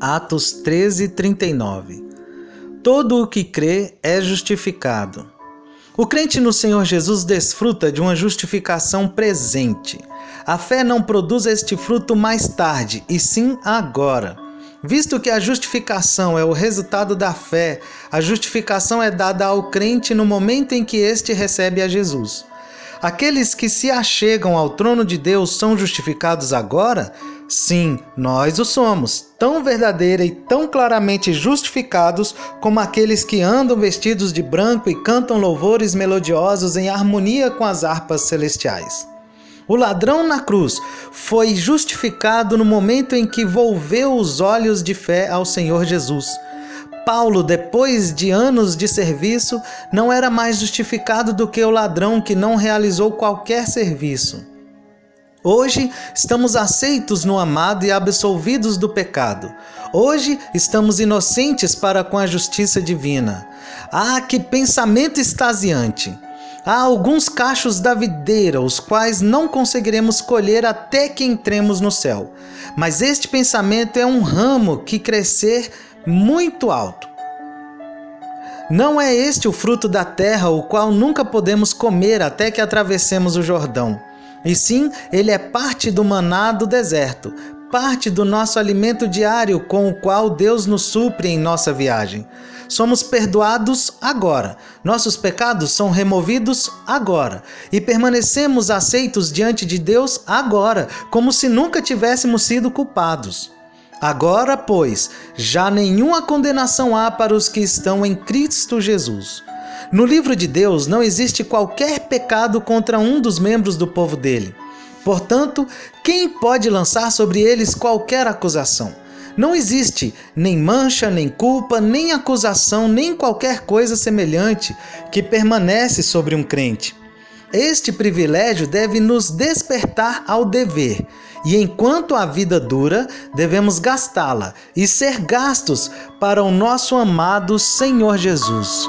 Atos 13, 39 Todo o que crê é justificado. O crente no Senhor Jesus desfruta de uma justificação presente. A fé não produz este fruto mais tarde, e sim agora. Visto que a justificação é o resultado da fé, a justificação é dada ao crente no momento em que este recebe a Jesus. Aqueles que se achegam ao trono de Deus são justificados agora? Sim, nós o somos, tão verdadeira e tão claramente justificados como aqueles que andam vestidos de branco e cantam louvores melodiosos em harmonia com as harpas celestiais. O ladrão na cruz foi justificado no momento em que volveu os olhos de fé ao Senhor Jesus. Paulo, depois de anos de serviço, não era mais justificado do que o ladrão que não realizou qualquer serviço. Hoje estamos aceitos no amado e absolvidos do pecado. Hoje estamos inocentes para com a justiça divina. Ah, que pensamento extasiante! Há alguns cachos da videira, os quais não conseguiremos colher até que entremos no céu. Mas este pensamento é um ramo que crescer muito alto. Não é este o fruto da terra, o qual nunca podemos comer até que atravessemos o Jordão. E sim, ele é parte do maná do deserto, parte do nosso alimento diário com o qual Deus nos supre em nossa viagem. Somos perdoados agora, nossos pecados são removidos agora e permanecemos aceitos diante de Deus agora, como se nunca tivéssemos sido culpados. Agora, pois, já nenhuma condenação há para os que estão em Cristo Jesus. No livro de Deus não existe qualquer pecado contra um dos membros do povo dele. Portanto, quem pode lançar sobre eles qualquer acusação? Não existe nem mancha, nem culpa, nem acusação, nem qualquer coisa semelhante que permanece sobre um crente. Este privilégio deve nos despertar ao dever, e enquanto a vida dura, devemos gastá-la e ser gastos para o nosso amado Senhor Jesus.